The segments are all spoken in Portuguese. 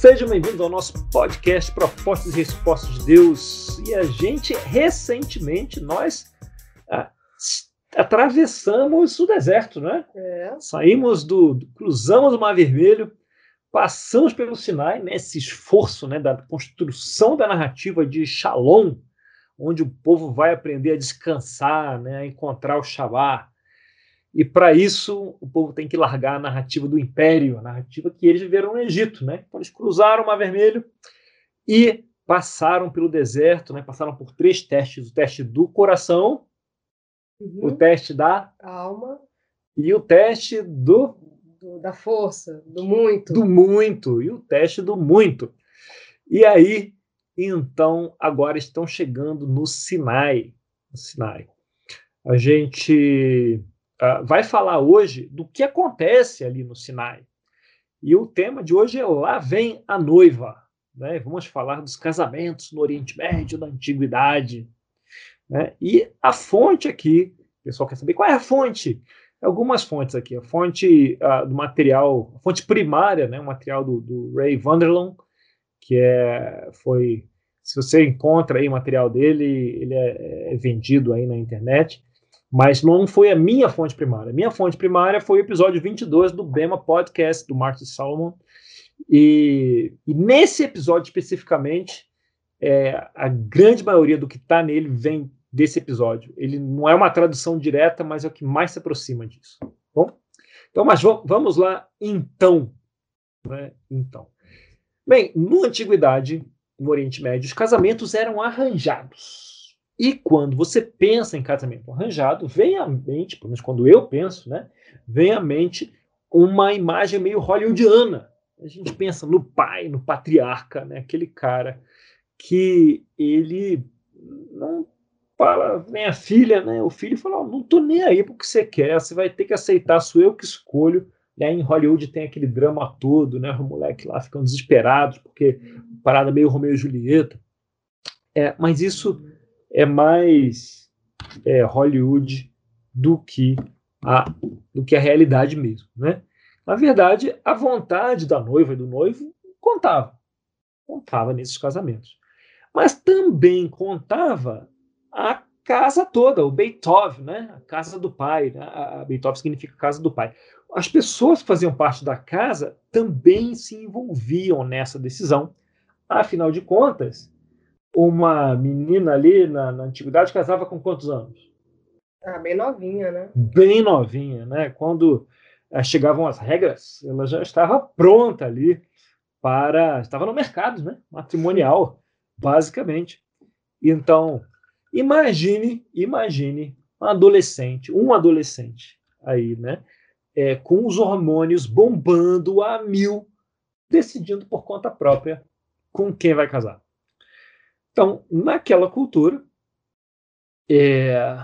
Sejam bem-vindos ao nosso podcast Propostas e Respostas de Deus. E a gente, recentemente, nós ah, atravessamos o deserto, né? É. Saímos do, cruzamos o Mar Vermelho, passamos pelo Sinai, nesse esforço né, da construção da narrativa de Shalom, onde o povo vai aprender a descansar, né, a encontrar o Shabbat. E para isso, o povo tem que largar a narrativa do império, a narrativa que eles viveram no Egito. Né? Então, eles cruzaram o Mar Vermelho e passaram pelo deserto, né? passaram por três testes: o teste do coração, Uhum. o teste da Alma, e o teste do, do- da força, do muito. do muito e o teste do muito. E aí, então, agora estão chegando no Sinai. No Sinai. A gente ah, vai falar hoje do que acontece ali no Sinai. E o tema de hoje é Lá Vem a Noiva. Né? Vamos falar dos casamentos no Oriente Médio, da Antiguidade. né? E a fonte aqui, o pessoal quer saber qual é a fonte? Algumas fontes aqui. A fonte ah, do material, a fonte primária, né? o material do, do Ray Vanderloon, que é, foi. Se você encontra aí o material dele, ele é, é vendido aí na internet mas não foi a minha fonte primária. A minha fonte primária foi o episódio 22 do Bema Podcast, do Martin Salomon. E, e nesse episódio especificamente, é, a grande maioria do que está nele vem desse episódio. Ele não é uma tradução direta, mas é o que mais se aproxima disso. Bom, então, mas va- vamos lá, então. né? Então. Bem, na antiguidade, no Oriente Médio, os casamentos eram arranjados. E quando você pensa em casamento arranjado, vem à mente, pelo menos quando eu penso, né, vem à mente uma imagem meio hollywoodiana. A gente pensa no pai, no patriarca, né, aquele cara que ele não fala, minha filha, né, o filho fala, "Ó, não tô nem aí porque você quer, você vai ter que aceitar, sou eu que escolho. E aí em Hollywood tem aquele drama todo, né, os moleques lá ficam desesperados porque parada meio Romeu e Julieta. É, mas isso é mais é, Hollywood do que a do que a realidade mesmo, né? Na verdade, a vontade da noiva e do noivo contava, contava nesses casamentos, mas também contava a casa toda, o Beethoven, né? A casa do pai, né? a Beethoven significa casa do pai. As pessoas que faziam parte da casa também se envolviam nessa decisão. Afinal de contas, uma menina ali na, na antiguidade casava com quantos anos? Ah, bem novinha, né? Bem novinha, né? Quando eh, chegavam as regras, ela já estava pronta ali para. Estava no mercado, né? Matrimonial, basicamente. Então, imagine, imagine um adolescente, um adolescente aí, né? eh, com os hormônios bombando a mil, decidindo por conta própria com quem vai casar. Então, naquela cultura, é,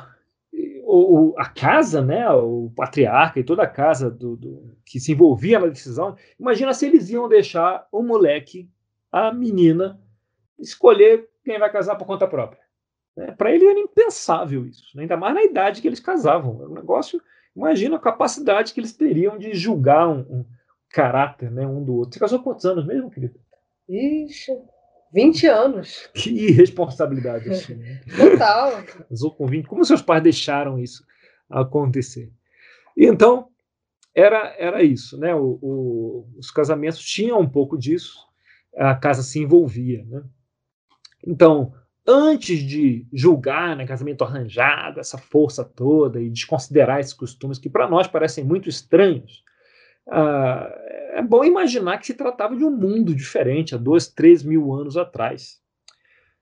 o, a casa, né, o patriarca e toda a casa do, do- que se envolvia na decisão, imagina se eles iam deixar o moleque, a menina, escolher quem vai casar por conta própria. Para ele era impensável isso, né? ainda mais na idade que eles casavam. Era um negócio, imagina a capacidade que eles teriam de julgar um, um caráter né, um do outro. Você casou quantos anos mesmo, querido? Ixi, 20 anos. Que irresponsabilidade isso. né? Total. Casou com 20. Como seus pais deixaram isso acontecer? E então, era, era isso. Né? O, o- os casamentos tinham um pouco disso, a casa se envolvia. Né? Então, antes de julgar né, casamento arranjado, essa força toda, e desconsiderar esses costumes que para nós parecem muito estranhos, ah, é bom imaginar que se tratava de um mundo diferente há dois, três mil anos atrás.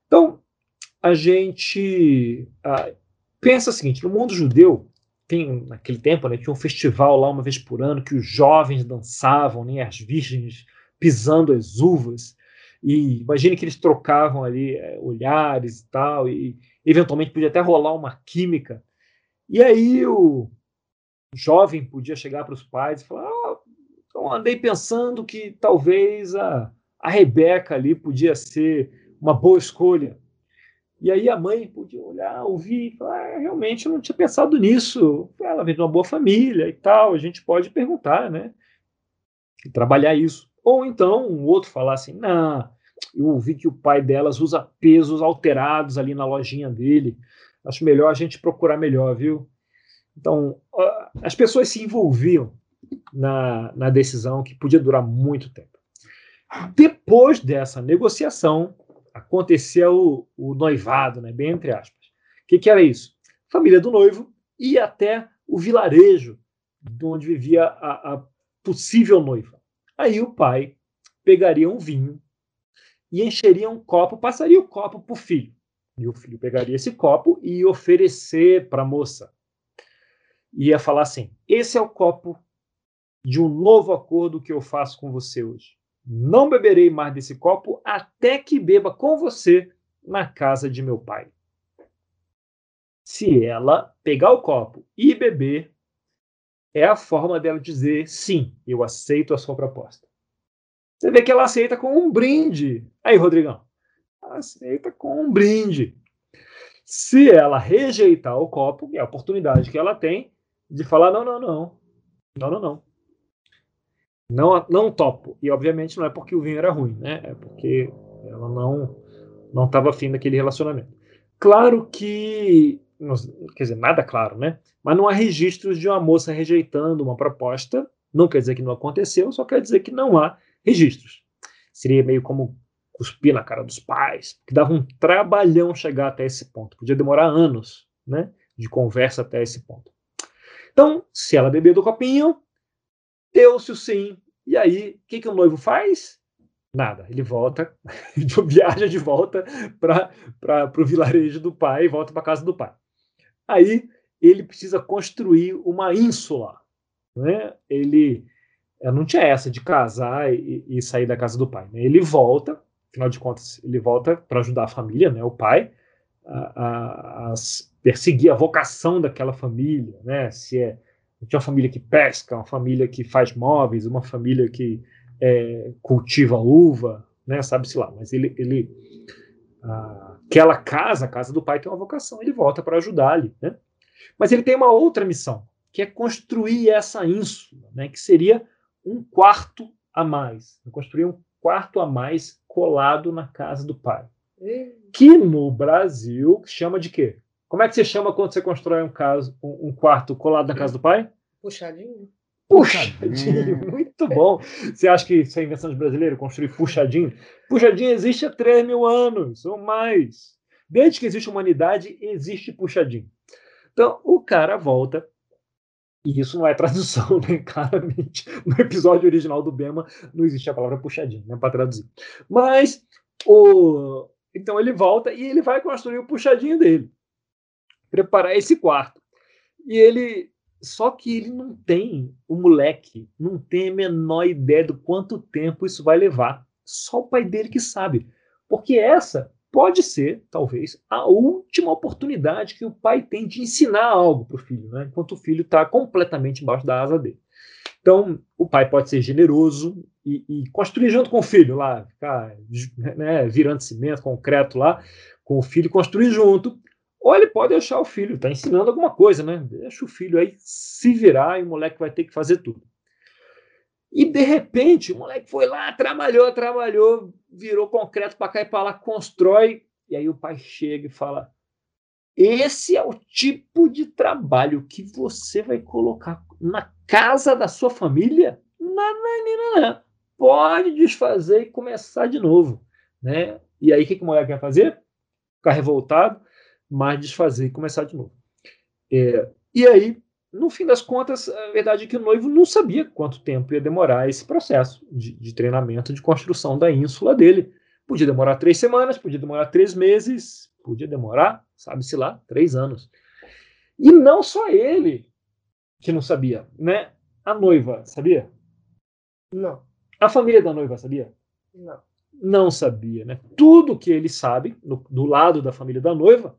Então, a gente ah, pensa o seguinte: no mundo judeu, tem naquele tempo, né, tinha um festival lá uma vez por ano que os jovens dançavam, né, as virgens pisando as uvas. E imagine que eles trocavam ali eh, olhares e tal, e eventualmente podia até rolar uma química. E aí o jovem podia chegar para os pais e falar: andei pensando que talvez a, a Rebeca ali podia ser uma boa escolha. E aí a mãe podia olhar, ouvir e falar: ah, realmente eu não tinha pensado nisso. Ela vem de uma boa família e tal, a gente pode perguntar, né? E trabalhar isso. Ou então um outro falar assim: não, eu ouvi que o pai delas usa pesos alterados ali na lojinha dele. Acho melhor a gente procurar melhor, viu? Então, as pessoas se envolviam na, na decisão que podia durar muito tempo. Depois dessa negociação, aconteceu o, o noivado, né, bem entre aspas. O que, que era isso? Família do noivo ia até o vilarejo de onde vivia a, a possível noiva. Aí o pai pegaria um vinho e encheria um copo, passaria o copo para o filho. E o filho pegaria esse copo e oferecer para a moça. Ia falar assim: esse é o copo de um novo acordo que eu faço com você hoje. Não beberei mais desse copo até que beba com você na casa de meu pai. Se ela pegar o copo e beber, é a forma dela dizer sim, eu aceito a sua proposta. Você vê que ela aceita com um brinde. Aí, Rodrigão, aceita com um brinde. Se ela rejeitar o copo, é a oportunidade que ela tem de falar: não, não, não, não, não, não. Não, não topo. E obviamente não é porque o vinho era ruim, né? É porque ela não não estava afim daquele relacionamento. Claro que, quer dizer, nada claro, né? Mas não há registros de uma moça rejeitando uma proposta. Não quer dizer que não aconteceu, só quer dizer que não há registros. Seria meio como cuspir na cara dos pais, que dava um trabalhão chegar até esse ponto. Podia demorar anos, né? De conversa até esse ponto. Então, se ela beber do copinho, deu-se o sim. E aí, o que, que o noivo faz? Nada. Ele volta, viaja de volta para o vilarejo do pai, volta para casa do pai. Aí ele precisa construir uma ínsula. Né? Ele não tinha essa de casar e, e sair da casa do pai. Né? Ele volta, afinal de contas, ele volta para ajudar a família, né? o pai, a, a, a perseguir a vocação daquela família, né? se é tinha uma família que pesca, uma família que faz móveis, uma família que é, cultiva uva, né? Sabe-se lá. Mas ele, ele ah, aquela casa, a casa do pai, tem uma vocação. Ele volta para ajudar ali, né? Mas ele tem uma outra missão, que é construir essa ínsula, né? Que seria um quarto a mais, construir um quarto a mais colado na casa do pai. Que no Brasil chama de quê? Como é que você chama quando você constrói um, caso, um, um quarto colado na casa do pai? Puxadinho. Puxadinho, muito bom. Você acha que isso é invenção de brasileiro, construir puxadinho? Puxadinho existe há 3 mil anos ou mais. Desde que existe humanidade, existe puxadinho. Então, o cara volta, e isso não é tradução, né? Claramente, no episódio original do Bema não existe a palavra puxadinho, né? Para traduzir. Mas, o... então ele volta e ele vai construir o puxadinho dele preparar esse quarto. E ele. Só que ele não tem, o moleque não tem a menor ideia do quanto tempo isso vai levar. Só o pai dele que sabe. Porque essa pode ser, talvez, a última oportunidade que o pai tem de ensinar algo para o filho, né? enquanto o filho está completamente embaixo da asa dele. Então, o pai pode ser generoso e, e construir junto com o filho lá, ficar né, virando cimento, concreto lá, com o filho, construir junto, ou ele pode deixar o filho, está ensinando alguma coisa, né? Deixa o filho aí se virar e o moleque vai ter que fazer tudo. E de repente, o moleque foi lá, trabalhou, trabalhou, virou concreto para cá e para lá, constrói. E aí o pai chega e fala: Esse é o tipo de trabalho que você vai colocar na casa da sua família? Não, não, não, não. Pode desfazer e começar de novo. Né? E aí o que, que o moleque vai fazer? Ficar revoltado mas desfazer e começar de novo. É, e aí, no fim das contas, a verdade é que o noivo não sabia quanto tempo ia demorar esse processo de, de treinamento, de construção da ínsula dele. Podia demorar três semanas, podia demorar três meses, podia demorar, sabe-se lá, três anos. E não só ele que não sabia, né? A noiva, sabia? Não. A família da noiva, sabia? Não. Não sabia, né? Tudo que ele sabe, no, do lado da família da noiva,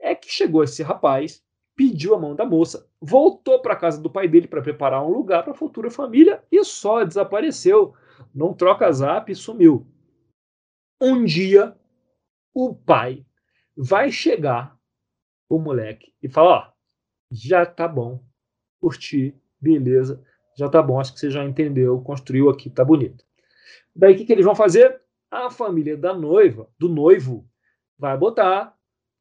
é que chegou esse rapaz, pediu a mão da moça, voltou para a casa do pai dele para preparar um lugar para a futura família e só desapareceu. Não troca zap e sumiu. Um dia, o pai vai chegar o moleque e falar: Ó, já tá bom, curti, beleza, já tá bom, acho que você já entendeu, construiu aqui, tá bonito. Daí o que, que eles vão fazer? A família da noiva, do noivo, vai botar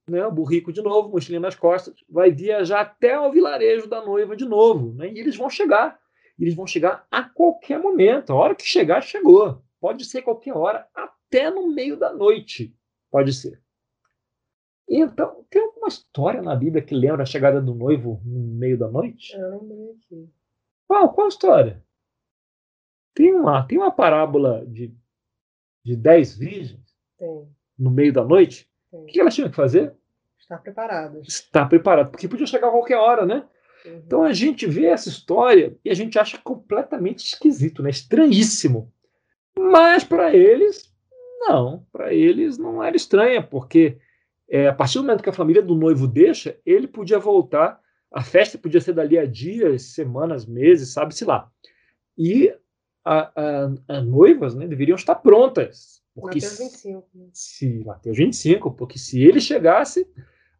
né, o burrico de novo, mochilinha nas costas, vai viajar até o vilarejo da noiva de novo. Né, e eles vão chegar. Eles vão chegar a qualquer momento. A hora que chegar, chegou. Pode ser qualquer hora, até no meio da noite. Pode ser. Então, tem alguma história na Bíblia que lembra a chegada do noivo no meio da noite? Eu lembrei aqui. Qual, qual história? Tem uma, tem uma parábola de, de dez virgens Tem. no meio da noite. O que elas tinham que fazer? Está preparado. Estar preparado, porque podia chegar a qualquer hora, né? Uhum. Então a gente vê essa história e a gente acha completamente esquisito, né? Estranhíssimo. Mas para eles, não. Para eles não era estranha, porque é, a partir do momento que a família do noivo deixa, ele podia voltar. A festa podia ser dali a dias, semanas, meses, sabe-se lá. E a, a, a noivas né, deveriam estar prontas. Porque Mateus 25. né? se Mateus 25, porque se ele chegasse,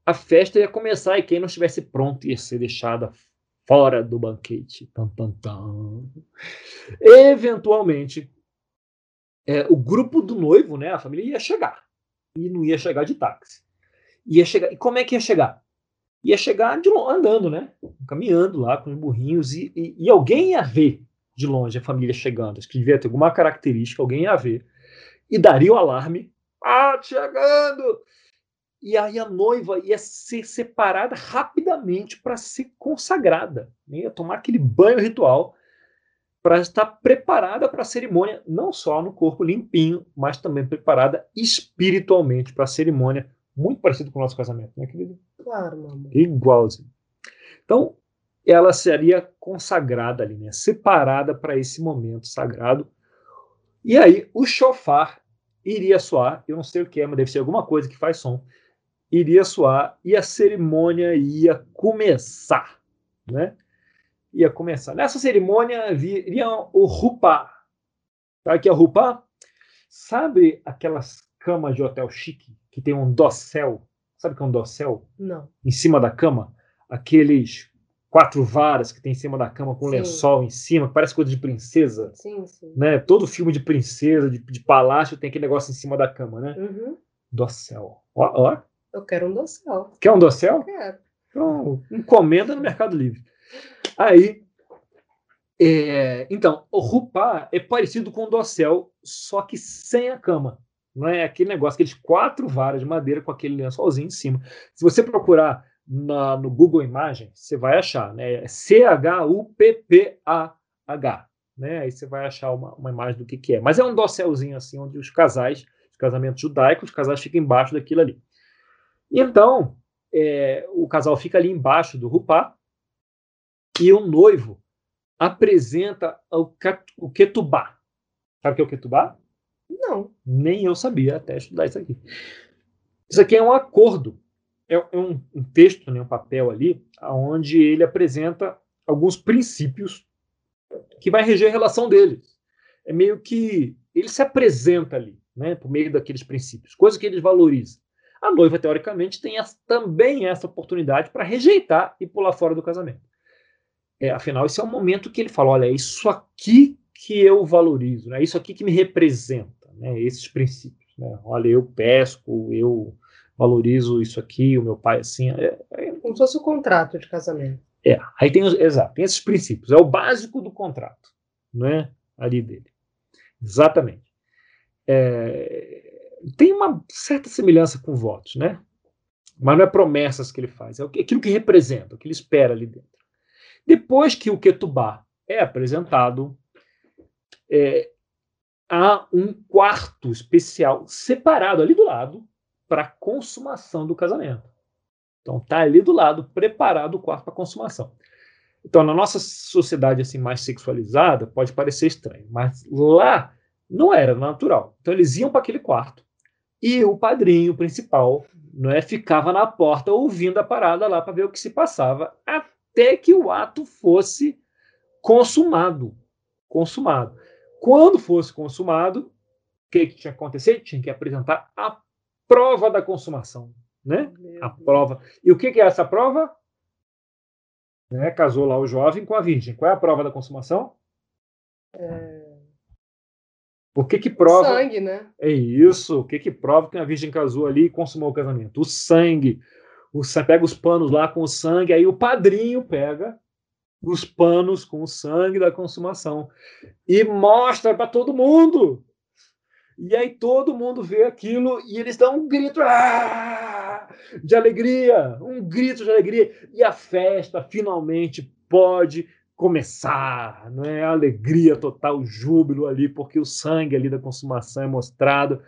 a festa ia começar e quem não estivesse pronto ia ser deixada fora do banquete. Tam, tam, tam. Eventualmente, é, o grupo do noivo, né, a família ia chegar e não ia chegar de táxi. Ia chegar. E como é que ia chegar? Ia chegar de andando, né? Caminhando lá com os burrinhos e, e, e alguém ia ver de longe a família chegando. Acho que devia ter alguma característica, alguém ia ver e daria o alarme. Ah, chegando! E aí a noiva ia ser separada rapidamente para ser consagrada, né? ia tomar aquele banho ritual para estar preparada para a cerimônia, não só no corpo limpinho, mas também preparada espiritualmente para a cerimônia, muito parecido com o nosso casamento, né, querido? Claro, mamãe. Igualzinho. Então, ela seria consagrada ali, né? separada para esse momento sagrado. E aí, o chofar iria soar, eu não sei o que é, mas deve ser alguma coisa que faz som, iria soar e a cerimônia ia começar, né? Ia começar. Nessa cerimônia viria o rupá. Sabe o que é o rupá? Sabe aquelas camas de hotel chique que tem um dossel? Sabe o que é um dossel? Não. em cima da cama, aqueles quatro varas que tem em cima da cama com Sim. lençol em cima, que parece coisa de princesa, Sim, sim. né? Todo filme de princesa, de, de palácio tem aquele negócio em cima da cama, né? Uhum. Dossel. Ó, ó. Eu quero um dossel. Quer um dossel? Quero. Então, encomenda no Mercado Livre. Aí, é, então, o rupá é parecido com o dossel, só que sem a cama. Não é aquele negócio, aqueles quatro varas de madeira com aquele lençolzinho em cima. Se você procurar na- no Google Imagens, você vai achar, né? É C-H-U-P-P-A-H. Né? Aí você vai achar uma, uma imagem do que, que é. Mas é um docselzinho assim, onde os casais, os casamentos judaicos, os casais ficam embaixo daquilo ali. E então, é, o casal fica ali embaixo do rupá e o noivo apresenta o, o ketubá. Sabe o que é o ketubá? Não. Nem eu sabia até estudar isso aqui. Isso aqui é um acordo. É, é um, um texto, né, um papel ali, onde ele apresenta alguns princípios que vai reger a relação deles. É meio que ele se apresenta ali, né, por meio daqueles princípios, coisas que eles valorizam. A noiva, teoricamente, tem também essa oportunidade para rejeitar e pular fora do casamento. É, afinal, esse é o momento que ele fala: olha, é isso aqui que eu valorizo, né? é isso aqui que me representa, né? esses princípios. Né? Olha, eu pesco, eu valorizo isso aqui, o meu pai assim. É, é, Como se fosse o contrato de casamento. é. Aí tem, exato, tem esses princípios. É o básico do contrato, né? Ali dele. Exatamente. É, tem uma certa semelhança com votos, né? Mas não é promessas que ele faz, é aquilo que representa, o que ele espera ali dentro. Depois que o Ketubá é apresentado, é, há um quarto especial separado ali do lado para a consumação do casamento. Então tá ali do lado, preparado o quarto para consumação. Então, na nossa sociedade assim mais sexualizada, pode parecer estranho, mas lá não era natural. Então eles iam para aquele quarto e o padrinho principal, não é, ficava na porta ouvindo a parada lá para ver o que se passava, até que o ato fosse consumado, consumado. Quando fosse consumado, o que, que tinha que acontecer? Tinha que apresentar a prova da consumação, né? Meu a prova. E o que, que é essa prova? Né, casou lá o jovem com a virgem. Qual é a prova da consumação? Por que que prova? Sangue, né? É isso. O que que prova que a virgem casou ali e consumou o casamento? O sangue. O pega os panos lá com o sangue, aí o padrinho pega os panos com o sangue da consumação e mostra para todo mundo. E aí todo mundo vê aquilo e eles dão um grito ah! de alegria, um grito de alegria. E a festa finalmente pode começar, não é? Alegria total, júbilo ali, porque o sangue ali da consumação é mostrado.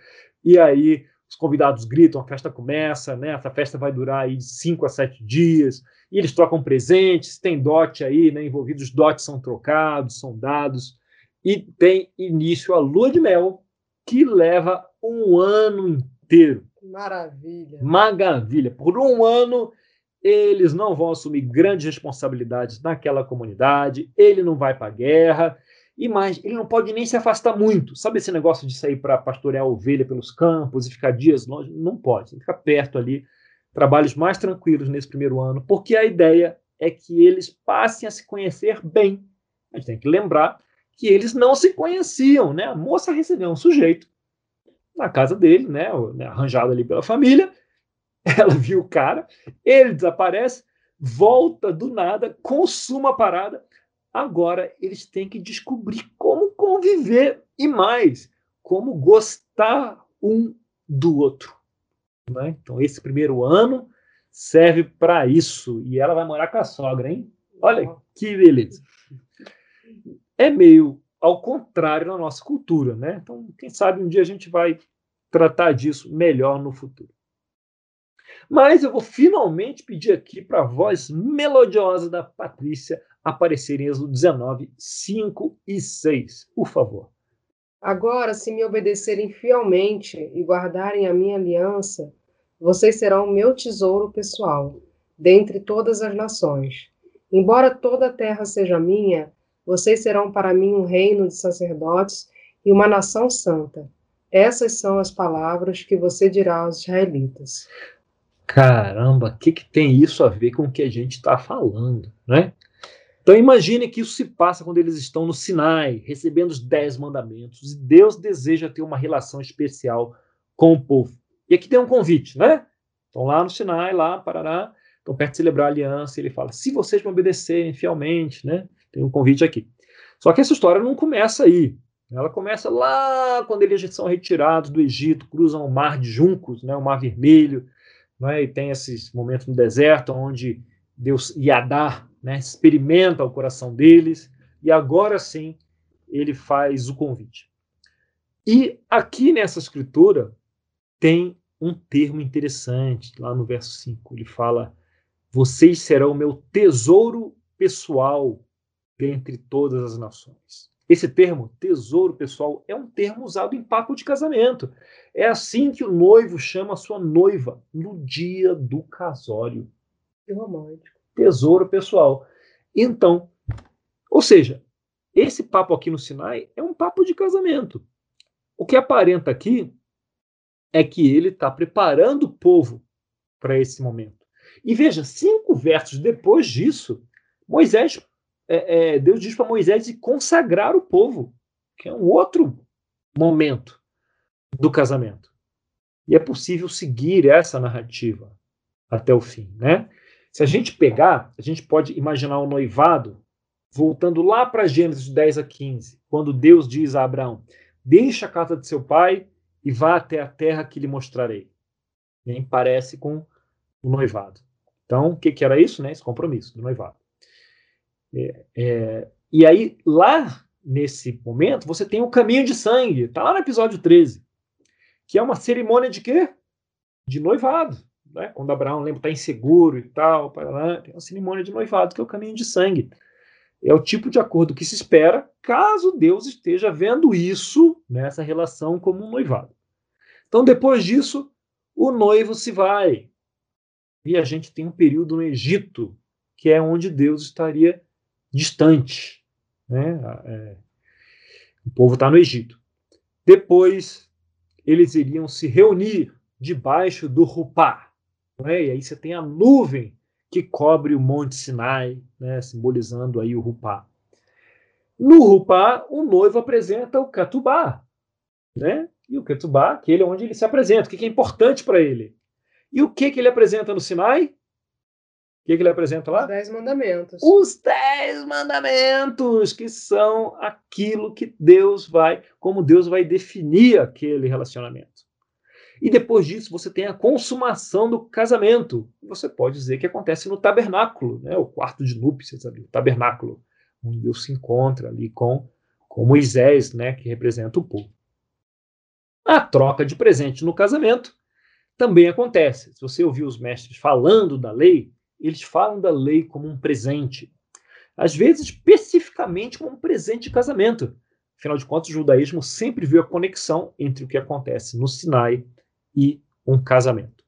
E aí os convidados gritam, a festa começa, né? Essa festa vai durar aí de 5 a 7 dias. E eles trocam presentes, tem dote aí, né? Envolvidos, os dotes são trocados, são dados. E tem início a lua de mel, que leva um ano inteiro. Maravilha. Maravilha. Por um ano, eles não vão assumir grandes responsabilidades naquela comunidade, ele não vai para a guerra, e mais, ele não pode nem se afastar muito. Sabe esse negócio de sair para pastorear ovelha pelos campos e ficar dias longe? Não pode, tem que ficar perto ali. Trabalhos mais tranquilos nesse primeiro ano, porque a ideia é que eles passem a se conhecer bem. A gente tem que lembrar que eles não se conheciam, né? A moça recebeu um sujeito na casa dele, né? né arranjado ali pela família. Ela viu o cara, ele desaparece, volta do nada, consuma a parada. Agora eles têm que descobrir como conviver e mais, como gostar um do outro. Né? Então, esse primeiro ano serve para isso. E ela vai morar com a sogra, hein? Olha que beleza é meio ao contrário na nossa cultura, né? Então, quem sabe um dia a gente vai tratar disso melhor no futuro. Mas eu vou finalmente pedir aqui para a voz melodiosa da Patrícia aparecer em Êxodo 19, 5 e 6, por favor. Agora, se me obedecerem fielmente e guardarem a minha aliança, vocês serão o meu tesouro pessoal, dentre todas as nações. Embora toda a terra seja minha, vocês serão para mim um reino de sacerdotes e uma nação santa. Essas são as palavras que você dirá aos israelitas. Caramba, o que, que tem isso a ver com o que a gente está falando, né? Então imagine que isso se passa quando eles estão no Sinai, recebendo os dez mandamentos, e Deus deseja ter uma relação especial com o povo. E aqui tem um convite, né? Estão lá no Sinai, lá, Parará, estão perto de celebrar a aliança, e ele fala, se vocês me obedecerem fielmente, né? Tem um convite aqui. Só que essa história não começa aí. Ela começa lá quando eles são retirados do Egito, cruzam o mar de juncos, né, o mar vermelho, né, e tem esses momentos no deserto onde Deus Yadar né, experimenta o coração deles, e agora sim ele faz o convite. E aqui nessa escritura tem um termo interessante, lá no verso 5. Ele fala: Vocês serão meu tesouro pessoal dentre todas as nações. Esse termo, tesouro pessoal, é um termo usado em papo de casamento. É assim que o noivo chama a sua noiva no dia do casório. Que romântico. Tesouro pessoal. Então, ou seja, esse papo aqui no Sinai é um papo de casamento. O que aparenta aqui é que ele está preparando o povo para esse momento. E veja, cinco versos depois disso, Moisés é, é, Deus diz para Moisés de consagrar o povo, que é um outro momento do casamento. E é possível seguir essa narrativa até o fim, né? Se a gente pegar, a gente pode imaginar o noivado voltando lá para Gênesis 10 a 15, quando Deus diz a Abraão: Deixa a casa de seu pai e vá até a terra que lhe mostrarei. Nem parece com o noivado. Então, o que, que era isso? Né? Esse compromisso do noivado. É, é, e aí, lá nesse momento, você tem o caminho de sangue, tá lá no episódio 13, que é uma cerimônia de quê? De noivado. Né? Quando Abraão lembra, está inseguro e tal, para tem uma cerimônia de noivado, que é o caminho de sangue. É o tipo de acordo que se espera caso Deus esteja vendo isso, nessa relação, como um noivado. Então, depois disso, o noivo se vai. E a gente tem um período no Egito, que é onde Deus estaria distante. Né? É, o povo está no Egito. Depois, eles iriam se reunir debaixo do Rupá. Né? E aí você tem a nuvem que cobre o Monte Sinai, né? simbolizando aí o Rupá. No Rupá, o noivo apresenta o Catubá, né? E o Ketubá, aquele onde ele se apresenta, o que é importante para ele. E o que, que ele apresenta no Sinai? O que, que ele apresenta lá? Os Dez Mandamentos. Os Dez Mandamentos, que são aquilo que Deus vai, como Deus vai definir aquele relacionamento. E depois disso, você tem a consumação do casamento. Você pode dizer que acontece no tabernáculo, né? o quarto de núpcias, ali, o tabernáculo, onde Deus se encontra ali com, com Moisés, né? que representa o povo. A troca de presente no casamento também acontece. Se você ouvir os mestres falando da lei, eles falam da lei como um presente. Às vezes, especificamente como um presente de casamento. Afinal de contas, o judaísmo sempre viu a conexão entre o que acontece no Sinai e um casamento.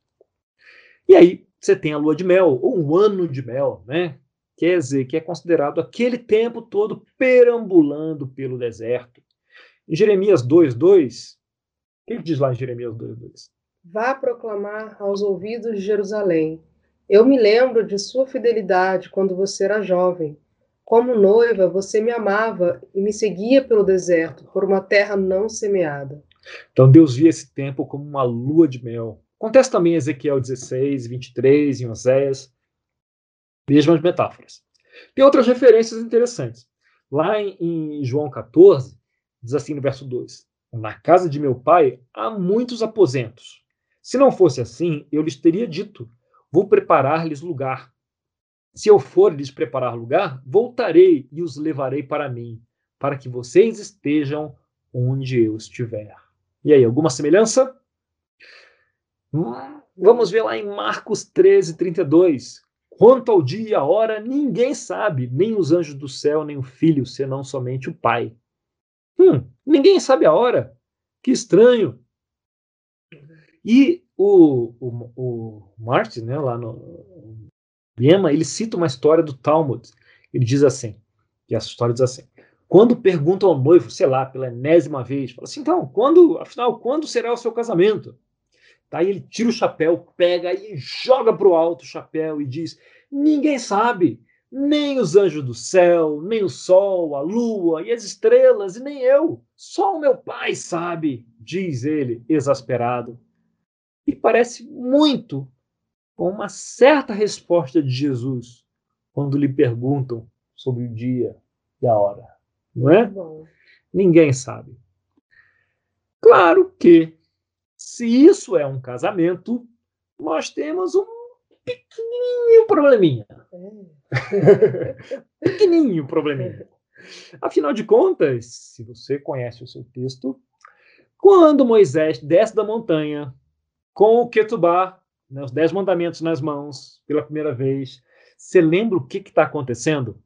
E aí você tem a lua de mel, ou um ano de mel, né? Quer dizer, que é considerado aquele tempo todo perambulando pelo deserto. Em Jeremias 2,2, o que diz lá em Jeremias 2,2? Vá proclamar aos ouvidos de Jerusalém. Eu me lembro de sua fidelidade quando você era jovem. Como noiva, você me amava e me seguia pelo deserto, por uma terra não semeada. Então Deus via esse tempo como uma lua de mel. Acontece também Ezequiel 16, 23, em Oséias. Mesmas metáforas. Tem outras referências interessantes. Lá em, em João 14, diz assim no verso 2: Na casa de meu pai há muitos aposentos. Se não fosse assim, eu lhes teria dito: Vou preparar-lhes lugar. Se eu for lhes preparar lugar, voltarei e os levarei para mim, para que vocês estejam onde eu estiver. E aí, alguma semelhança? Vamos ver lá em Marcos 13, 32. Quanto ao dia e a hora, ninguém sabe, nem os anjos do céu, nem o filho, senão somente o Pai. Hum, ninguém sabe a hora. Que estranho. E o, o, o Martin, né, lá no Lema, ele cita uma história do Talmud. Ele diz assim, e essa história diz assim, quando perguntam ao noivo, sei lá, pela enésima vez, fala assim, então, quando, afinal, quando será o seu casamento? Daí ele tira o chapéu, pega e joga para o alto o chapéu e diz: Ninguém sabe, nem os anjos do céu, nem o sol, a lua e as estrelas, e nem eu. Só o meu pai sabe, diz ele, exasperado. Parece muito com uma certa resposta de Jesus quando lhe perguntam sobre o dia e a hora não é? Bom. Ninguém sabe. Claro que, se isso é um casamento, nós temos um pequenininho probleminha. É. pequenininho probleminha. Afinal de contas, se você conhece o seu texto, quando Moisés desce da montanha com o Ketubá, né, os dez mandamentos nas mãos, pela primeira vez, você lembra o que está acontecendo?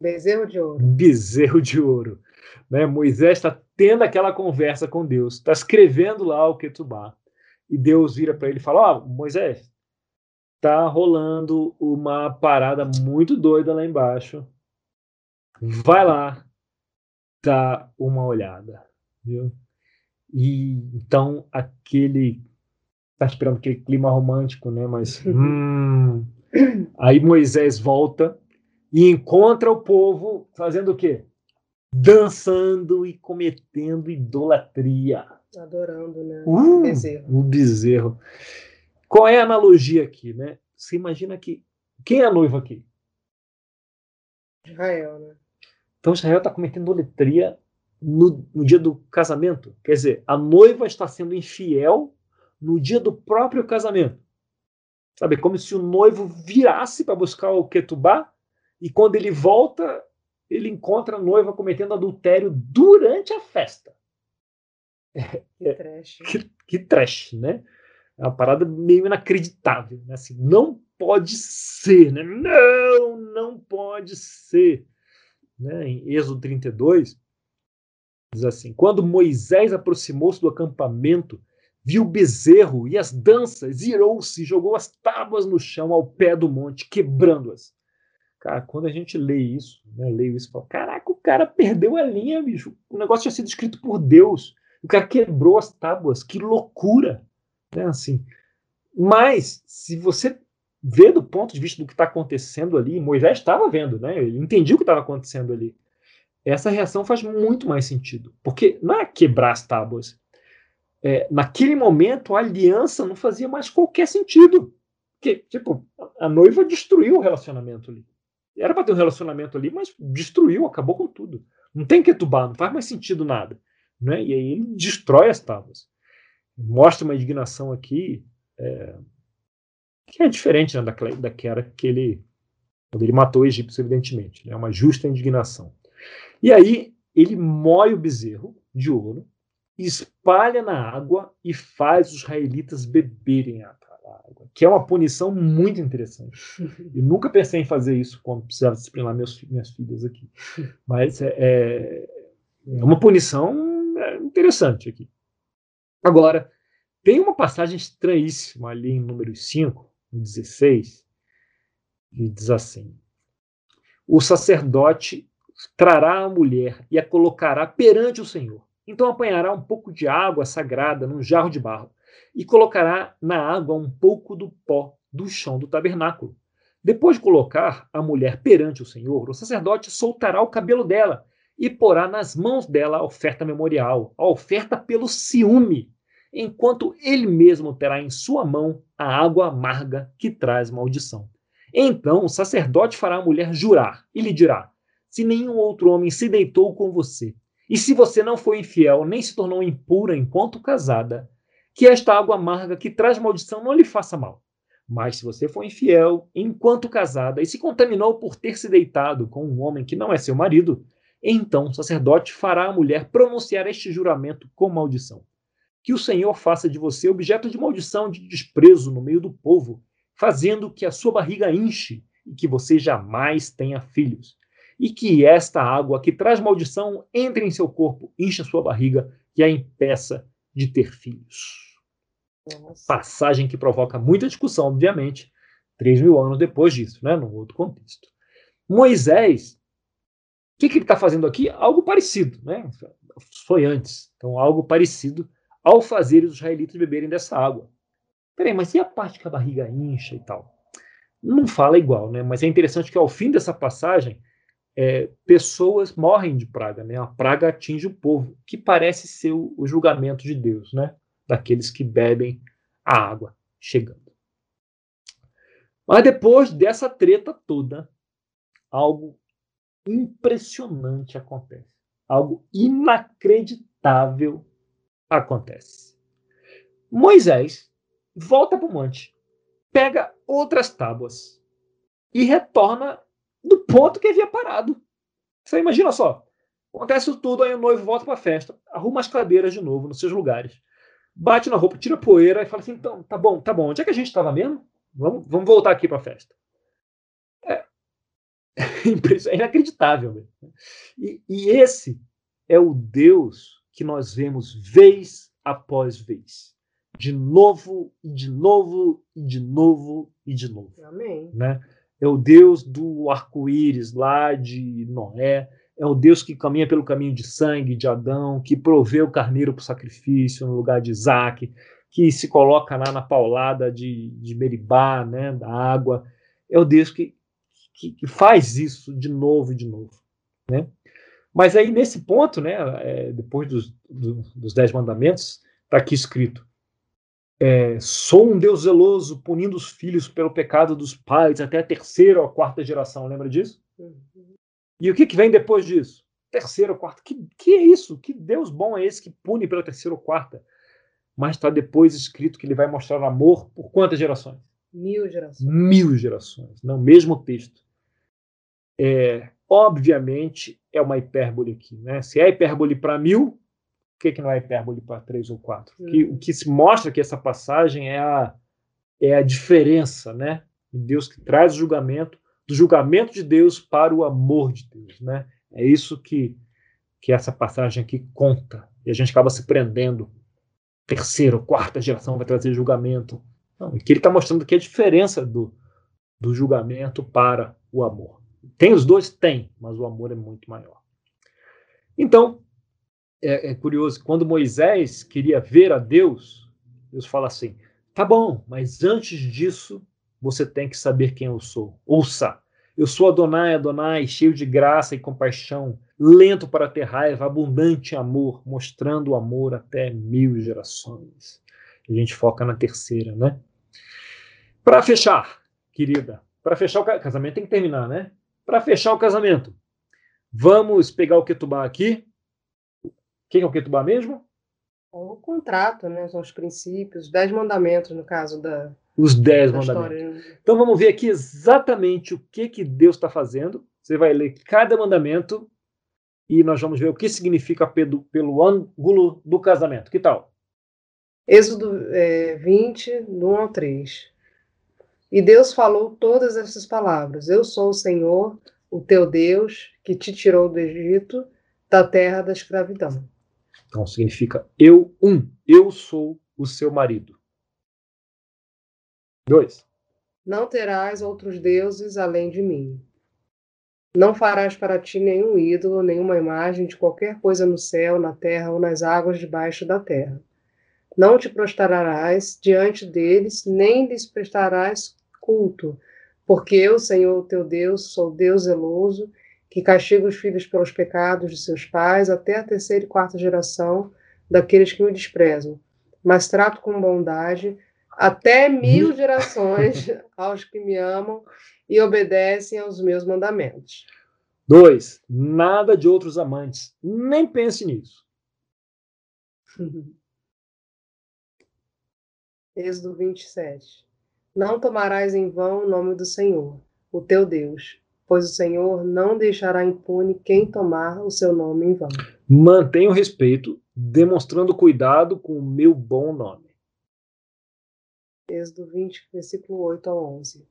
Bezerro de ouro. Bezerro de ouro. Né? Moisés está tendo aquela conversa com Deus, está escrevendo lá o Ketubá. E Deus vira para ele e fala: Ó, oh, Moisés, tá rolando uma parada muito doida lá embaixo. Vai lá, dá uma olhada. Viu? E então aquele. Tá esperando aquele clima romântico, né? Mas. hum, aí Moisés volta e encontra o povo fazendo o quê? Dançando e cometendo idolatria. Adorando, né? Uh, o bezerro. O bezerro. Qual é a analogia aqui, né? Você imagina que. Quem é a noiva aqui? Israel, né? Então Israel está cometendo idolatria no, no dia do casamento. Quer dizer, a noiva está sendo infiel no dia do próprio casamento. Sabe, como se o noivo virasse para buscar o Ketubá e quando ele volta, ele encontra a noiva cometendo adultério durante a festa. Que trash. que, que trash, né? É uma parada meio inacreditável. Né? Assim, não pode ser, né? Não, não pode ser. Né? Em Êxodo 32, diz assim: Quando Moisés aproximou-se do acampamento, viu o bezerro e as danças, irou-se e jogou as tábuas no chão ao pé do monte, quebrando-as. Cara, quando a gente lê isso, né, leio isso e falo, caraca, o cara perdeu a linha, bicho. O negócio tinha sido escrito por Deus. O cara quebrou as tábuas. Que loucura. Né, assim. Mas, se você vê do ponto de vista do que está acontecendo ali, Moisés estava vendo, né? Ele entendia o que estava acontecendo ali. Essa reação faz muito mais sentido. Porque não é quebrar as tábuas. É, naquele momento, a aliança não fazia mais qualquer sentido. Porque, tipo, a noiva destruiu o relacionamento ali. Era para ter um relacionamento ali, mas destruiu, acabou com tudo. Não tem que tubar, não faz mais sentido nada. Né? E aí ele destrói as tábuas. Mostra uma indignação aqui é, que é diferente né, daquela, daquela que ele, quando ele matou o egípcio, evidentemente. É né? uma justa indignação. E aí ele moe o bezerro de ouro, espalha na água e faz os israelitas beberem a água, que é uma punição muito interessante. Eu nunca pensei em fazer isso quando precisava disciplinar meus, minhas filhas aqui. Mas é, é, é uma punição é, interessante aqui. Agora, tem uma passagem estranhíssima ali em número 5, no 16, que diz assim: O sacerdote trará a mulher e a colocará perante o Senhor. Então apanhará um pouco de água sagrada num jarro de barro e colocará na água um pouco do pó do chão do tabernáculo. Depois de colocar a mulher perante o Senhor, o sacerdote soltará o cabelo dela e porá nas mãos dela a oferta memorial, a oferta pelo ciúme, enquanto ele mesmo terá em sua mão a água amarga que traz maldição. Então o sacerdote fará a mulher jurar e lhe dirá: Se nenhum outro homem se deitou com você, e se você não foi infiel nem se tornou impura enquanto casada, que esta água amarga que traz maldição não lhe faça mal. Mas se você for infiel enquanto casada e se contaminou por ter se deitado com um homem que não é seu marido, então o sacerdote fará a mulher pronunciar este juramento com maldição. Que o Senhor faça de você objeto de maldição, de desprezo no meio do povo, fazendo que a sua barriga enche e que você jamais tenha filhos. E que esta água que traz maldição entre em seu corpo, encha sua barriga e a impeça de ter filhos. Nossa. Passagem que provoca muita discussão, obviamente, três mil anos depois disso, né, num outro contexto. Moisés, o que, que ele está fazendo aqui? Algo parecido, né? Foi antes. Então, algo parecido ao fazer os israelitas beberem dessa água. Peraí, mas e a parte que a barriga incha e tal? Não fala igual, né? Mas é interessante que ao fim dessa passagem, é, pessoas morrem de praga, né? A praga atinge o povo, que parece ser o, o julgamento de Deus, né? Daqueles que bebem a água chegando. Mas depois dessa treta toda, algo impressionante acontece. Algo inacreditável acontece. Moisés volta para o monte, pega outras tábuas e retorna do ponto que havia parado. Você imagina só. Acontece tudo, aí o noivo volta para a festa, arruma as cadeiras de novo nos seus lugares, bate na roupa, tira poeira e fala assim: então, tá bom, tá bom, onde é que a gente estava mesmo? Vamos, vamos voltar aqui para a festa. É, é inacreditável. Mesmo. E, e esse é o Deus que nós vemos vez após vez. De novo, e de novo, e de novo, e de novo. Amém. Né? É o Deus do arco-íris lá de Noé, é o Deus que caminha pelo caminho de sangue de Adão, que proveu o carneiro para o sacrifício no lugar de Isaac, que se coloca lá na paulada de, de Meribá, né, da água. É o Deus que, que, que faz isso de novo e de novo. Né? Mas aí, nesse ponto, né, é, depois dos, do, dos Dez Mandamentos, está aqui escrito: é, sou um Deus zeloso, punindo os filhos pelo pecado dos pais até a terceira ou a quarta geração. Lembra disso? E o que, que vem depois disso? Terceira ou quarta. Que, que é isso? Que Deus bom é esse que pune pela terceira ou quarta? Mas está depois escrito que ele vai mostrar amor por quantas gerações? Mil gerações. Mil gerações. Não, mesmo texto. É, obviamente é uma hipérbole aqui. Né? Se é hipérbole para mil, que, que não é hipérbole para três ou quatro? Uhum. Que, o que se mostra que essa passagem é a, é a diferença, né? Deus que traz o julgamento, do julgamento de Deus para o amor de Deus, né? É isso que, que essa passagem aqui conta. E a gente acaba se prendendo. Terceira ou quarta geração vai trazer julgamento. Não, que ele está mostrando aqui a diferença do, do julgamento para o amor. Tem os dois? Tem, mas o amor é muito maior. Então, é, é curioso, quando Moisés queria ver a Deus, Deus fala assim: tá bom, mas antes disso você tem que saber quem eu sou. Ouça, eu sou Adonai, Adonai, cheio de graça e compaixão, lento para ter raiva, abundante amor, mostrando o amor até mil gerações. A gente foca na terceira, né? Para fechar, querida, para fechar o casamento tem que terminar, né? Para fechar o casamento, vamos pegar o Ketubá aqui. Quem é o Ketubá mesmo? O contrato, né? São os princípios, os dez mandamentos, no caso da. Os dez mandamentos. História. Então vamos ver aqui exatamente o que, que Deus está fazendo. Você vai ler cada mandamento e nós vamos ver o que significa pelo, pelo ângulo do casamento. Que tal? Êxodo é, 20, do 1 ao 3. E Deus falou todas essas palavras: Eu sou o Senhor, o teu Deus, que te tirou do Egito, da terra da escravidão. Então significa eu, um, eu sou o seu marido. Dois. Não terás outros deuses além de mim. Não farás para ti nenhum ídolo, nenhuma imagem de qualquer coisa no céu, na terra ou nas águas debaixo da terra. Não te prostrarás diante deles, nem lhes prestarás culto, porque eu, Senhor teu Deus, sou Deus zeloso, que castiga os filhos pelos pecados de seus pais até a terceira e quarta geração daqueles que me desprezam, mas trato com bondade até mil gerações aos que me amam e obedecem aos meus mandamentos. Dois, nada de outros amantes. Nem pense nisso. Êxodo 27. Não tomarás em vão o nome do Senhor, o teu Deus, pois o Senhor não deixará impune quem tomar o seu nome em vão. Mantenha o respeito, demonstrando cuidado com o meu bom nome. Êxodo 20, versículo 8 a 11.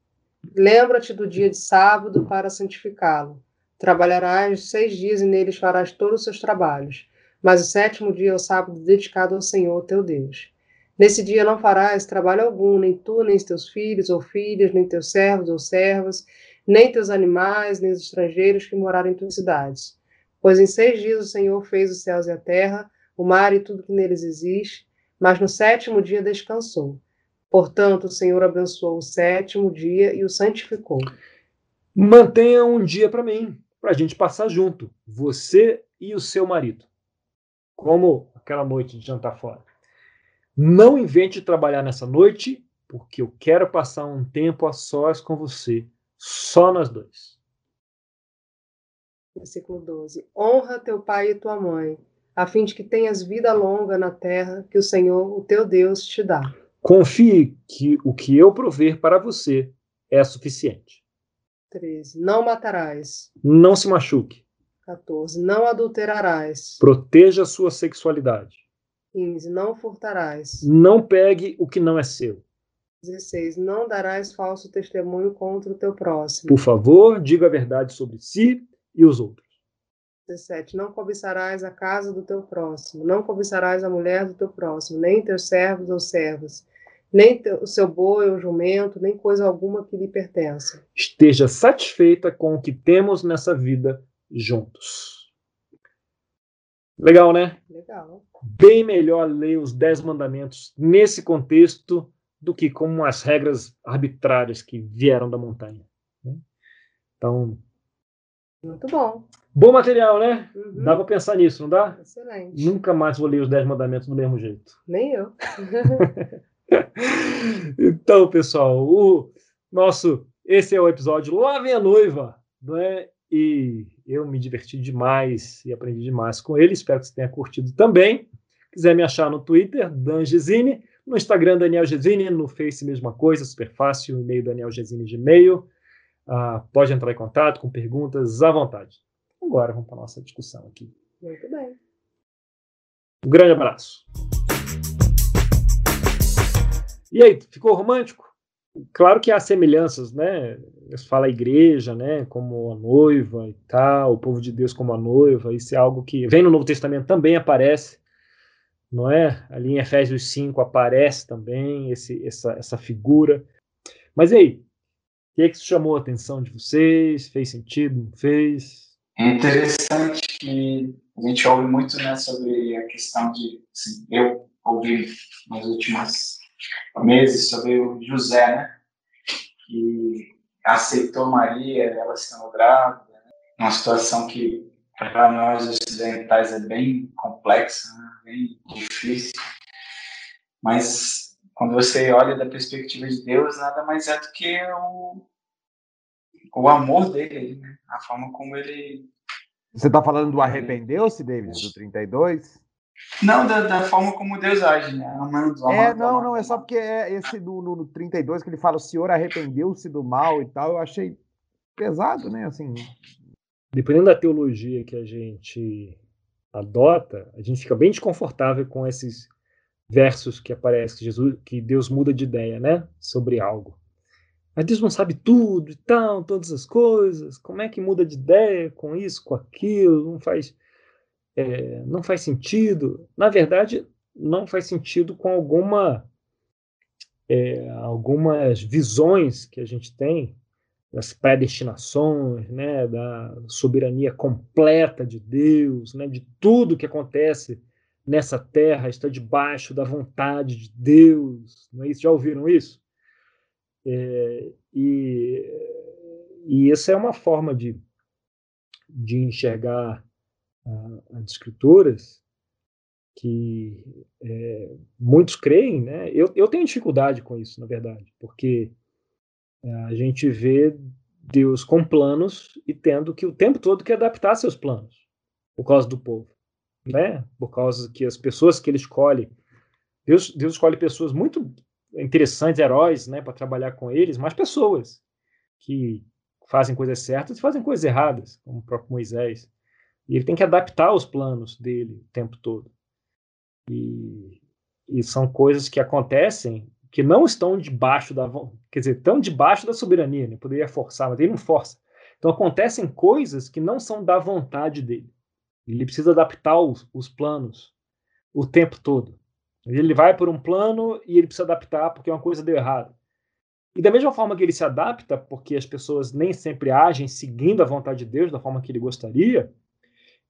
Lembra-te do dia de sábado para santificá-lo. Trabalharás seis dias e neles farás todos os seus trabalhos. Mas o sétimo dia é o sábado dedicado ao Senhor teu Deus. Nesse dia não farás trabalho algum, nem tu, nem teus filhos ou filhas, nem teus servos ou servas, nem teus animais, nem os estrangeiros que morarem em tuas cidades. Pois em seis dias o Senhor fez os céus e a terra, o mar e tudo que neles existe, mas no sétimo dia descansou. Portanto, o Senhor abençoou o sétimo dia e o santificou. Mantenha um dia para mim, para a gente passar junto, você e o seu marido. Como aquela noite de jantar fora. Não invente trabalhar nessa noite, porque eu quero passar um tempo a sós com você, só nós dois. Versículo 12. Honra teu pai e tua mãe, a fim de que tenhas vida longa na terra que o Senhor, o teu Deus, te dá. Confie que o que eu prover para você é suficiente. 13. Não matarás. Não se machuque. 14. Não adulterarás. Proteja a sua sexualidade. 15. Não furtarás. Não pegue o que não é seu. 16. Não darás falso testemunho contra o teu próximo. Por favor, diga a verdade sobre si e os outros. 17. Não cobiçarás a casa do teu próximo, não cobiçarás a mulher do teu próximo, nem teus servos ou servas, nem o seu boi ou jumento, nem coisa alguma que lhe pertença. Esteja satisfeita com o que temos nessa vida juntos. Legal, né? Legal. Bem melhor ler os Dez Mandamentos nesse contexto do que como as regras arbitrárias que vieram da montanha. Né? Então. Muito bom. Bom material, né? Uhum. Dá para pensar nisso, não dá? Excelente. Nunca mais vou ler os Dez Mandamentos do mesmo jeito. Nem eu. então, pessoal, o nosso. Esse é o episódio Lá vem a noiva, não é? E eu me diverti demais e aprendi demais com ele. Espero que você tenha curtido também. Quiser me achar no Twitter, Dan Gesine, no Instagram, Daniel Gesine, no Face, mesma coisa, super fácil, e-mail Daniel Gesine de e-mail. Ah, pode entrar em contato com perguntas à vontade. Agora vamos para a nossa discussão aqui. Muito bem. Um grande abraço. E aí, ficou romântico? Claro que há semelhanças, né? Fala a igreja, né? Como a noiva e tal, o povo de Deus como a noiva. Isso é algo que vem no Novo Testamento também aparece, não é? Ali em Efésios 5 aparece também esse, essa, essa figura. Mas e aí? O que, é que chamou a atenção de vocês? Fez sentido? Não fez? É interessante que a gente ouve muito né, sobre a questão de. Assim, eu ouvi nas últimas meses sobre o José, né? Que aceitou Maria, ela estando grávida, né? uma situação que para nós ocidentais é bem complexa, né? Bem difícil. Mas quando você olha da perspectiva de Deus, nada mais é do que o, o amor dele, né? a forma como ele. Você está falando do arrependeu-se, David, do 32? Não, da, da, forma como Deus age, né? Amando, amando, é, não, não, é só porque é esse do, no, no 32 que ele fala o Senhor arrependeu-se do mal e tal, eu achei pesado, né? Assim. Dependendo da teologia que a gente adota, a gente fica bem desconfortável com esses versos que aparecem que Jesus, que Deus muda de ideia, né, sobre algo. Mas Deus não sabe tudo e tal, todas as coisas. Como é que muda de ideia com isso, com aquilo? Não faz é, não faz sentido. Na verdade, não faz sentido com alguma é, algumas visões que a gente tem das predestinações, né, da soberania completa de Deus, né, de tudo que acontece nessa terra está debaixo da vontade de Deus. Não é isso? Já ouviram isso? É, e, e essa é uma forma de, de enxergar as escrituras que é, muitos creem, né? Eu, eu tenho dificuldade com isso, na verdade, porque a gente vê Deus com planos e tendo que o tempo todo que adaptar seus planos por causa do povo, né? Por causa que as pessoas que ele escolhe, Deus, Deus escolhe pessoas muito interessantes, heróis, né, para trabalhar com eles, mas pessoas que fazem coisas certas e fazem coisas erradas, como o próprio Moisés. E ele tem que adaptar os planos dele o tempo todo. E, e são coisas que acontecem que não estão debaixo da. Quer dizer, estão debaixo da soberania, né? Poderia forçar, mas ele não força. Então acontecem coisas que não são da vontade dele. Ele precisa adaptar os, os planos o tempo todo. Ele vai por um plano e ele precisa adaptar porque uma coisa deu errado. E da mesma forma que ele se adapta, porque as pessoas nem sempre agem seguindo a vontade de Deus da forma que ele gostaria,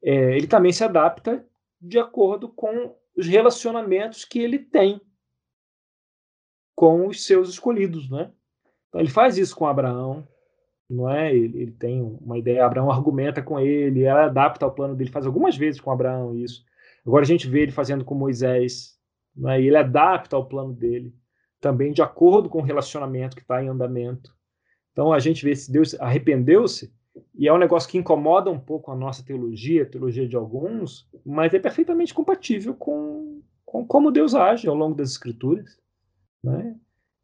é, ele também se adapta de acordo com os relacionamentos que ele tem com os seus escolhidos, né? Então ele faz isso com Abraão, não é? Ele, ele, tem uma ideia, Abraão argumenta com ele, ela adapta ao plano dele, faz algumas vezes com Abraão isso. Agora a gente vê ele fazendo com Moisés, não é? E ele adapta ao plano dele, também de acordo com o relacionamento que está em andamento. Então a gente vê se Deus arrependeu-se, e é um negócio que incomoda um pouco a nossa teologia, a teologia de alguns, mas é perfeitamente compatível com, com como Deus age ao longo das Escrituras. Né?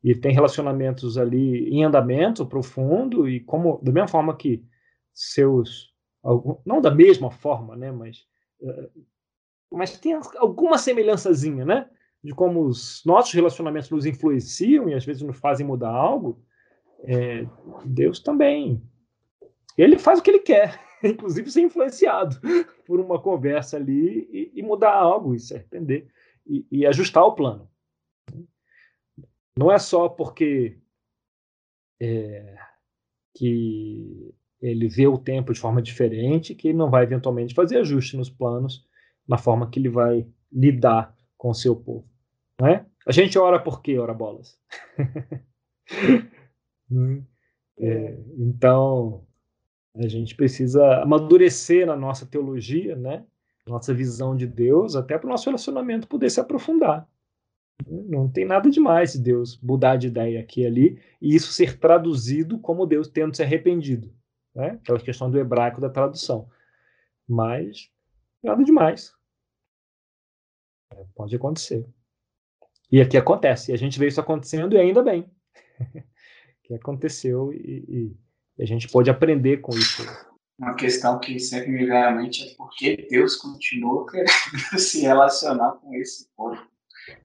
E tem relacionamentos ali em andamento profundo, e como da mesma forma que seus. Não da mesma forma, né? mas, eh, mas tem alguma semelhançazinha, né? De como os nossos relacionamentos nos influenciam e às vezes nos fazem mudar algo. É, Deus também ele faz o que ele quer, inclusive ser influenciado por uma conversa ali e, e mudar algo, e se arrepender e, e, ajustar o plano. Não é só porque é, que ele vê o tempo de forma diferente que ele não vai eventualmente fazer ajuste nos planos na forma que ele vai lidar com o seu povo. Não é? A gente ora por quê, ora bolas? É, então, a gente precisa amadurecer na nossa teologia, né? Nossa visão de Deus, até para o nosso relacionamento poder se aprofundar. Não tem nada demais Deus mudar de ideia aqui e ali e isso ser traduzido como Deus tendo se arrependido. Né? Aquela questão do hebraico da tradução. Mas nada demais. É, pode acontecer. E aqui acontece. E a gente vê isso acontecendo e ainda bem. que aconteceu e, e a gente pode aprender com isso. Uma questão que sempre me vem à mente é por que Deus continua querendo se relacionar com esse povo,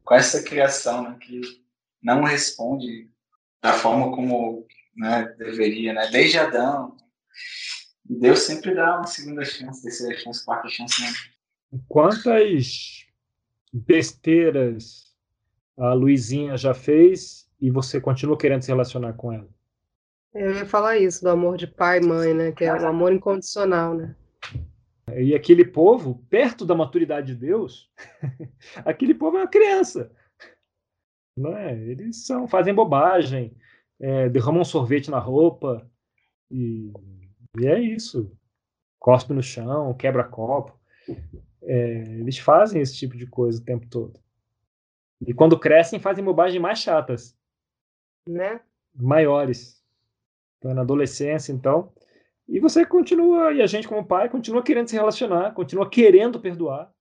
com essa criação né, que não responde da forma como né, deveria, né? desde Adão. E Deus sempre dá uma segunda chance, terceira chance, quarta chance. Né? Quantas besteiras a Luizinha já fez e você continua querendo se relacionar com ela? Eu ia falar isso, do amor de pai e mãe, né? Que é o amor incondicional, né? E aquele povo, perto da maturidade de Deus, aquele povo é uma criança. Não é? Eles são, fazem bobagem, é, derramam sorvete na roupa, e, e é isso. cospe no chão, quebra copo. É, eles fazem esse tipo de coisa o tempo todo. E quando crescem, fazem bobagens mais chatas. Né? Maiores. Então, na adolescência, então. E você continua, e a gente, como pai, continua querendo se relacionar, continua querendo perdoar.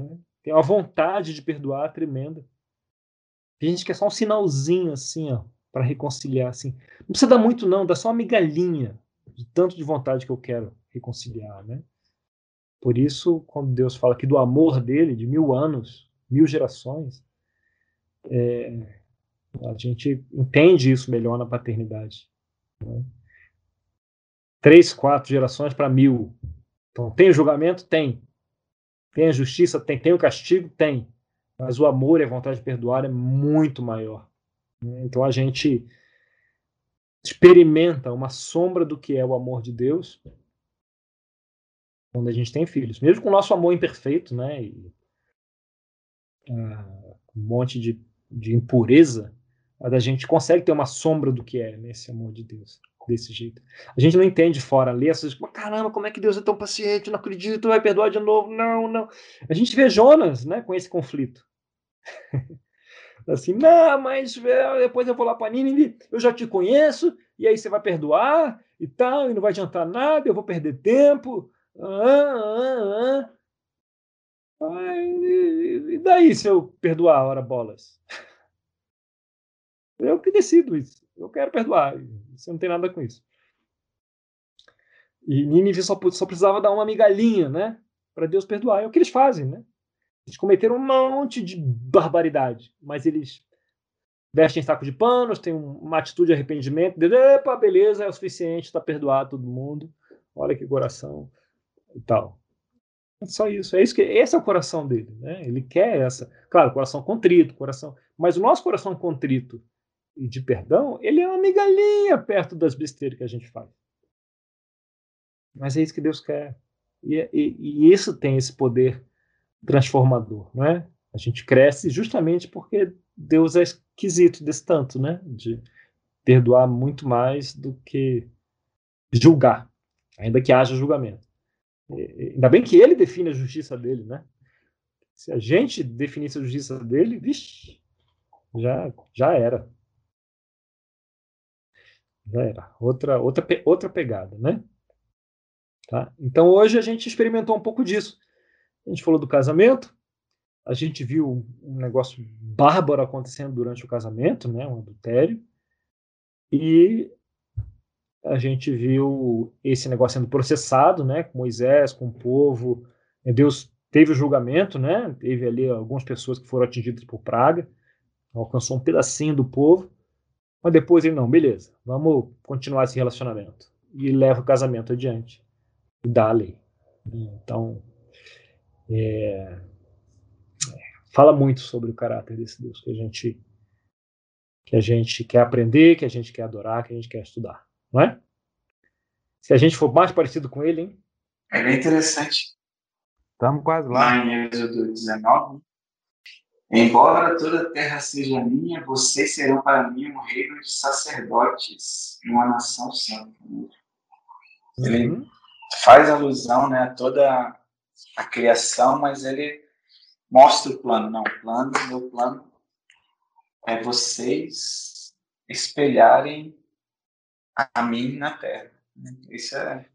Né? Tem uma vontade de perdoar tremenda. A gente quer só um sinalzinho assim, ó, para reconciliar. Assim. Não precisa dar muito, não, dá só uma migalhinha de tanto de vontade que eu quero reconciliar, né? Por isso, quando Deus fala aqui do amor dele, de mil anos, mil gerações, é, a gente entende isso melhor na paternidade. Né? Três, quatro gerações para mil. Então, tem o julgamento? Tem. Tem a justiça? Tem. Tem o castigo? Tem. Mas o amor e a vontade de perdoar é muito maior. Né? Então, a gente experimenta uma sombra do que é o amor de Deus quando a gente tem filhos. Mesmo com o nosso amor imperfeito, né? E, uh, um monte de, de impureza, mas a gente consegue ter uma sombra do que é nesse amor de Deus, desse jeito. A gente não entende fora, lê essas coisas, caramba, como é que Deus é tão paciente, não acredito, vai perdoar de novo, não, não. A gente vê Jonas, né, com esse conflito. assim, não, mas é, depois eu vou lá para Nínive, eu já te conheço, e aí você vai perdoar e tal, e não vai adiantar nada, eu vou perder tempo. Ah, ah, ah. e daí se eu perdoar, ora bolas? Eu que decido isso. Eu quero perdoar. Você não tem nada com isso. E Nínive só, só precisava dar uma migalhinha, né? Para Deus perdoar. É o que eles fazem, né? Eles cometeram um monte de barbaridade, mas eles vestem saco de panos, têm uma atitude de arrependimento, de, epa, beleza, é o suficiente, está perdoado todo mundo. Olha que coração e tal. É só isso. É isso que esse é o coração dele, né? Ele quer essa, claro, coração contrito, coração, mas o nosso coração contrito e de perdão, ele é uma migalhinha perto das besteiras que a gente faz. Mas é isso que Deus quer. E, e, e isso tem esse poder transformador, não é? A gente cresce justamente porque Deus é esquisito desse tanto, né? De perdoar muito mais do que julgar, ainda que haja julgamento. E, ainda bem que ele define a justiça dele, né? Se a gente definisse a justiça dele, vixe, já, já era. Já era. Outra, outra, outra pegada, né? Tá? Então hoje a gente experimentou um pouco disso. A gente falou do casamento, a gente viu um negócio bárbaro acontecendo durante o casamento, né, um adultério, e a gente viu esse negócio sendo processado, né, com Moisés, com o povo. Deus teve o julgamento, né, teve ali algumas pessoas que foram atingidas por praga, alcançou um pedacinho do povo, mas depois ele, não, beleza, vamos continuar esse relacionamento. E leva o casamento adiante. E dá a lei. Então, é, fala muito sobre o caráter desse Deus que a gente que a gente quer aprender, que a gente quer adorar, que a gente quer estudar, não é? Se a gente for mais parecido com ele, hein? É bem interessante. Estamos quase lá. Lá em Êxodo 19, Embora toda a terra seja minha, vocês serão para mim um reino de sacerdotes, uma nação santa. Ele uhum. faz alusão né, a toda a criação, mas ele mostra o plano. Não, o plano, meu plano é vocês espelharem a mim na terra. Isso é.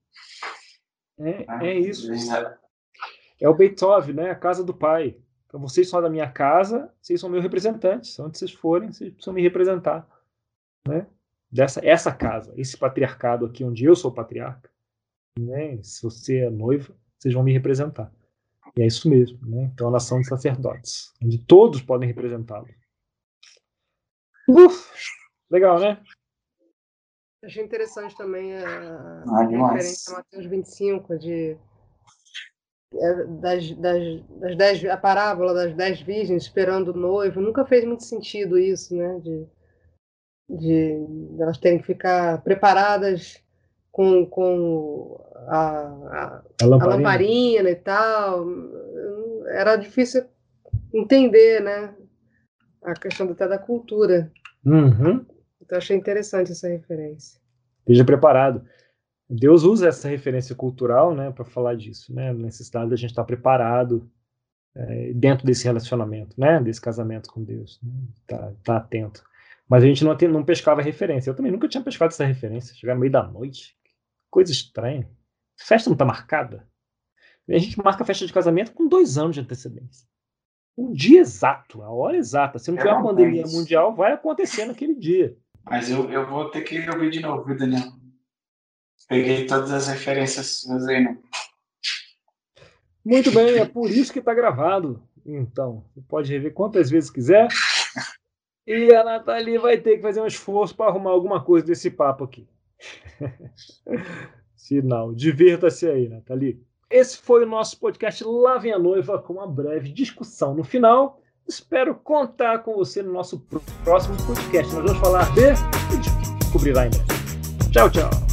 É, né, é isso. É o Beethoven, né? A casa do pai. Então, vocês são da minha casa, vocês são meus representantes. Onde vocês forem, vocês precisam me representar. Né? Dessa, essa casa, esse patriarcado aqui, onde eu sou patriarca. Né? Se você é noiva, vocês vão me representar. E é isso mesmo. Né? Então, a nação de sacerdotes, onde todos podem representá-lo. Legal, né? Achei interessante também a, ah, a referência a Mateus 25, de das, das, das dez, a parábola das dez virgens esperando o noivo, nunca fez muito sentido isso, né? De, de, de elas terem que ficar preparadas com, com a, a, a, lamparina. a, lamparina. e tal. Era difícil entender, né? A questão até da cultura. Uhum. Então achei interessante essa referência. Esteja preparado. Deus usa essa referência cultural né, para falar disso, né, a necessidade da gente estar preparado é, dentro desse relacionamento, né, desse casamento com Deus, né, tá, tá atento. Mas a gente não, não pescava referência. Eu também nunca tinha pescado essa referência. Chegar no meio da noite, coisa estranha. Festa não está marcada. A gente marca a festa de casamento com dois anos de antecedência. Um dia exato, a hora exata. Se não tiver uma pandemia mundial, vai acontecer naquele dia. Mas eu, eu vou ter que ouvir de novo, viu, Daniel? Peguei todas as referências suas aí, não. Muito bem, é por isso que está gravado. Então, pode rever quantas vezes quiser. E a Nathalie vai ter que fazer um esforço para arrumar alguma coisa desse papo aqui. Sinal. Divirta-se aí, Nathalie. Esse foi o nosso podcast Lá a Noiva, com uma breve discussão no final. Espero contar com você no nosso próximo podcast. Nós vamos falar de. descobrirá em breve. Tchau, tchau.